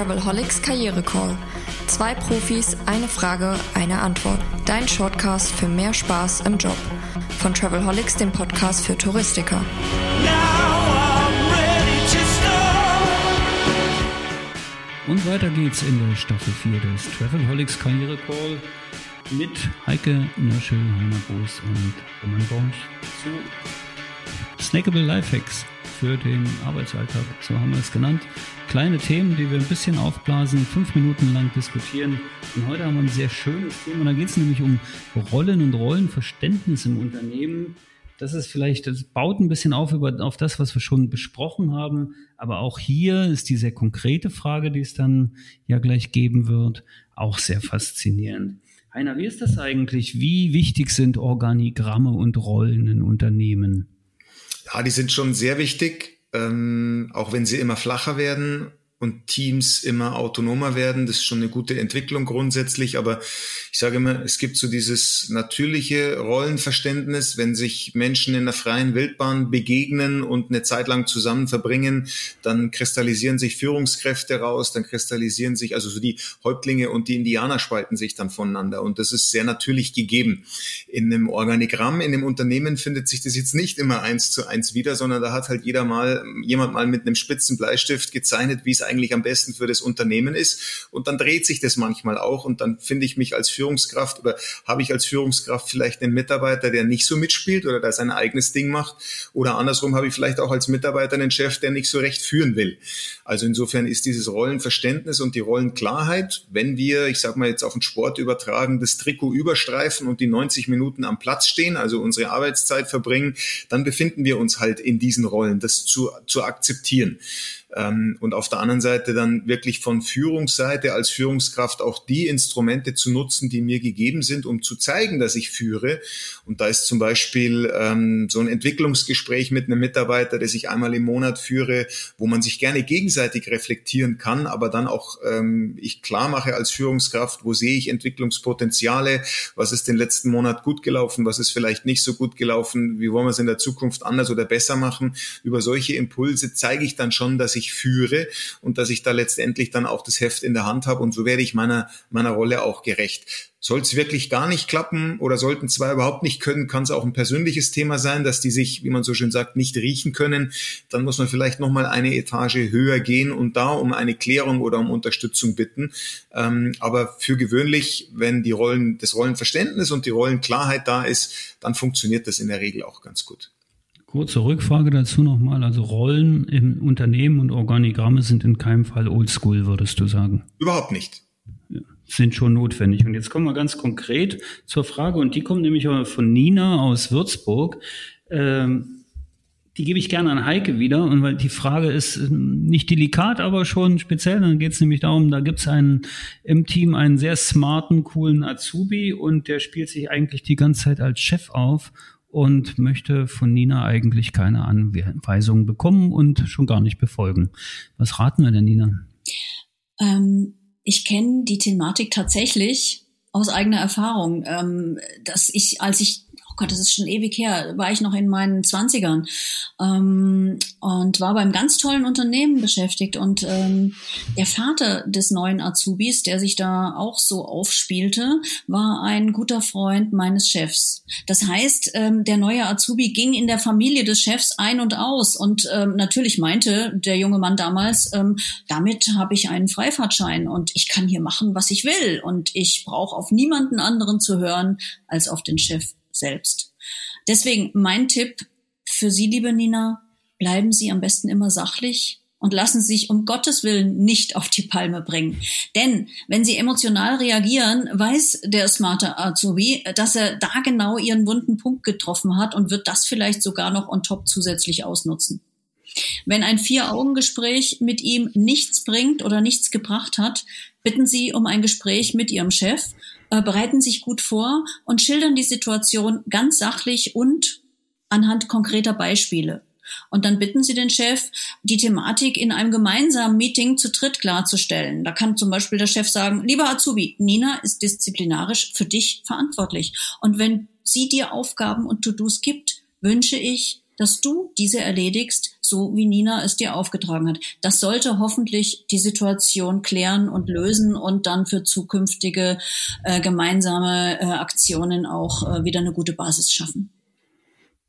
Travelholics Karriere Call. Zwei Profis, eine Frage, eine Antwort. Dein Shortcast für mehr Spaß im Job. Von Travelholics, dem Podcast für Touristiker. Und weiter geht's in der Staffel 4 des Travelholics Karriere Call mit Heike Nörschel, Heiner Boos und Roman Borch zu Snackable Lifehacks für den Arbeitsalltag, so haben wir es genannt. Kleine Themen, die wir ein bisschen aufblasen, fünf Minuten lang diskutieren. Und heute haben wir ein sehr schönes Thema. Da geht es nämlich um Rollen und Rollenverständnis im Unternehmen. Das ist vielleicht, das baut ein bisschen auf über, auf das, was wir schon besprochen haben. Aber auch hier ist die sehr konkrete Frage, die es dann ja gleich geben wird, auch sehr faszinierend. Heiner, wie ist das eigentlich? Wie wichtig sind Organigramme und Rollen in Unternehmen? Ja, die sind schon sehr wichtig, ähm, auch wenn sie immer flacher werden und Teams immer autonomer werden. Das ist schon eine gute Entwicklung grundsätzlich. Aber ich sage immer, es gibt so dieses natürliche Rollenverständnis, wenn sich Menschen in der freien Wildbahn begegnen und eine Zeit lang zusammen verbringen, dann kristallisieren sich Führungskräfte raus, dann kristallisieren sich, also so die Häuptlinge und die Indianer spalten sich dann voneinander. Und das ist sehr natürlich gegeben. In einem Organigramm, in einem Unternehmen findet sich das jetzt nicht immer eins zu eins wieder, sondern da hat halt jeder mal, jemand mal mit einem spitzen Bleistift gezeichnet, wie es eigentlich am besten für das Unternehmen ist. Und dann dreht sich das manchmal auch und dann finde ich mich als Führungskraft oder habe ich als Führungskraft vielleicht einen Mitarbeiter, der nicht so mitspielt oder der sein eigenes Ding macht. Oder andersrum habe ich vielleicht auch als Mitarbeiter einen Chef, der nicht so recht führen will. Also insofern ist dieses Rollenverständnis und die Rollenklarheit, wenn wir, ich sage mal jetzt auf den Sport übertragen, das Trikot überstreifen und die 90 Minuten am Platz stehen, also unsere Arbeitszeit verbringen, dann befinden wir uns halt in diesen Rollen, das zu, zu akzeptieren. Ähm, und auf der anderen Seite dann wirklich von Führungsseite als Führungskraft auch die Instrumente zu nutzen, die mir gegeben sind, um zu zeigen, dass ich führe. Und da ist zum Beispiel ähm, so ein Entwicklungsgespräch mit einem Mitarbeiter, das ich einmal im Monat führe, wo man sich gerne gegenseitig reflektieren kann, aber dann auch ähm, ich klar mache als Führungskraft, wo sehe ich Entwicklungspotenziale, was ist den letzten Monat gut gelaufen, was ist vielleicht nicht so gut gelaufen, wie wollen wir es in der Zukunft anders oder besser machen. Über solche Impulse zeige ich dann schon, dass ich ich führe und dass ich da letztendlich dann auch das Heft in der Hand habe und so werde ich meiner, meiner Rolle auch gerecht. Soll es wirklich gar nicht klappen oder sollten zwei überhaupt nicht können, kann es auch ein persönliches Thema sein, dass die sich, wie man so schön sagt, nicht riechen können. Dann muss man vielleicht nochmal eine Etage höher gehen und da um eine Klärung oder um Unterstützung bitten. Ähm, aber für gewöhnlich, wenn die Rollen, das Rollenverständnis und die Rollenklarheit da ist, dann funktioniert das in der Regel auch ganz gut. Kurze Rückfrage dazu nochmal. Also Rollen im Unternehmen und Organigramme sind in keinem Fall oldschool, würdest du sagen? Überhaupt nicht. Sind schon notwendig. Und jetzt kommen wir ganz konkret zur Frage, und die kommt nämlich von Nina aus Würzburg. Ähm, die gebe ich gerne an Heike wieder. Und weil die Frage ist ähm, nicht delikat, aber schon speziell. Dann geht es nämlich darum, da gibt es einen im Team einen sehr smarten, coolen Azubi und der spielt sich eigentlich die ganze Zeit als Chef auf und möchte von Nina eigentlich keine Anweisungen bekommen und schon gar nicht befolgen. Was raten wir denn, Nina? Ähm, ich kenne die Thematik tatsächlich aus eigener Erfahrung, ähm, dass ich, als ich Gott, das ist schon ewig her, war ich noch in meinen Zwanzigern ähm, und war beim ganz tollen Unternehmen beschäftigt. Und ähm, der Vater des neuen Azubis, der sich da auch so aufspielte, war ein guter Freund meines Chefs. Das heißt, ähm, der neue Azubi ging in der Familie des Chefs ein und aus. Und ähm, natürlich meinte der junge Mann damals, ähm, damit habe ich einen Freifahrtschein und ich kann hier machen, was ich will. Und ich brauche auf niemanden anderen zu hören als auf den Chef selbst. Deswegen mein Tipp für Sie, liebe Nina, bleiben Sie am besten immer sachlich und lassen sich um Gottes Willen nicht auf die Palme bringen. Denn wenn Sie emotional reagieren, weiß der smarte Azubi, dass er da genau Ihren wunden Punkt getroffen hat und wird das vielleicht sogar noch on top zusätzlich ausnutzen. Wenn ein Vier-Augen-Gespräch mit ihm nichts bringt oder nichts gebracht hat, bitten Sie um ein Gespräch mit Ihrem Chef äh, bereiten sich gut vor und schildern die Situation ganz sachlich und anhand konkreter Beispiele. Und dann bitten Sie den Chef, die Thematik in einem gemeinsamen Meeting zu dritt klarzustellen. Da kann zum Beispiel der Chef sagen, lieber Azubi, Nina ist disziplinarisch für dich verantwortlich. Und wenn sie dir Aufgaben und To-Dos gibt, wünsche ich, dass du diese erledigst, so wie Nina es dir aufgetragen hat. Das sollte hoffentlich die Situation klären und lösen und dann für zukünftige äh, gemeinsame äh, Aktionen auch äh, wieder eine gute Basis schaffen.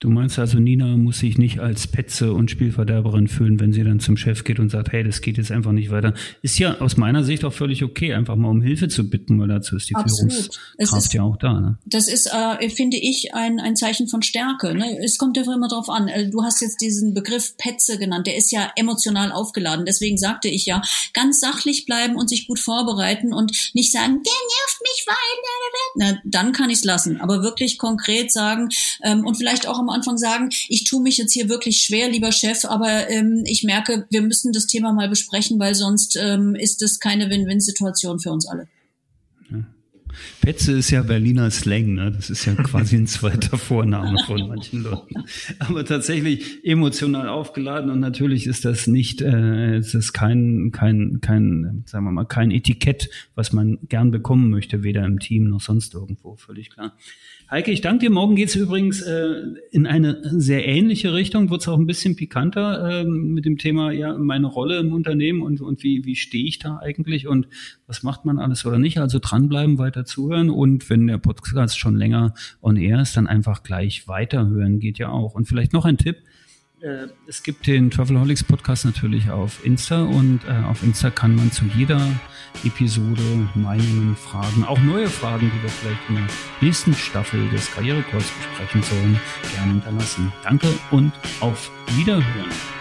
Du meinst also, Nina muss sich nicht als Petze und Spielverderberin fühlen, wenn sie dann zum Chef geht und sagt, hey, das geht jetzt einfach nicht weiter. Ist ja aus meiner Sicht auch völlig okay, einfach mal um Hilfe zu bitten, weil dazu ist die Absolut. Führungskraft ist, ja auch da. Ne? Das ist, äh, finde ich, ein, ein Zeichen von Stärke. Ne? Es kommt einfach immer drauf an. Äh, du hast jetzt diesen Begriff Petze genannt, der ist ja emotional aufgeladen. Deswegen sagte ich ja, ganz sachlich bleiben und sich gut vorbereiten und nicht sagen, der nervt mich, weil, na, dann kann ich es lassen. Aber wirklich konkret sagen ähm, und vielleicht auch am Anfang sagen, ich tue mich jetzt hier wirklich schwer, lieber Chef, aber ähm, ich merke, wir müssen das Thema mal besprechen, weil sonst ähm, ist es keine Win-Win-Situation für uns alle. Petze ist ja Berliner Slang, ne? Das ist ja quasi ein zweiter Vorname von manchen Leuten. Aber tatsächlich emotional aufgeladen und natürlich ist das nicht, äh, ist das kein, kein, kein, sagen wir mal, kein Etikett, was man gern bekommen möchte, weder im Team noch sonst irgendwo, völlig klar. Heike, ich danke dir. Morgen geht's übrigens äh, in eine sehr ähnliche Richtung, wird's auch ein bisschen pikanter äh, mit dem Thema ja meine Rolle im Unternehmen und, und wie, wie stehe ich da eigentlich und was macht man alles oder nicht. Also dranbleiben, weiter zuhören und wenn der Podcast schon länger on air ist, dann einfach gleich weiterhören, geht ja auch. Und vielleicht noch ein Tipp äh, es gibt den Travelholics Podcast natürlich auf Insta und äh, auf Insta kann man zu jeder Episode Meinungen, Fragen, auch neue Fragen, die wir vielleicht in der nächsten Staffel des Karrierekurs besprechen sollen, gerne hinterlassen. Danke und auf Wiederhören.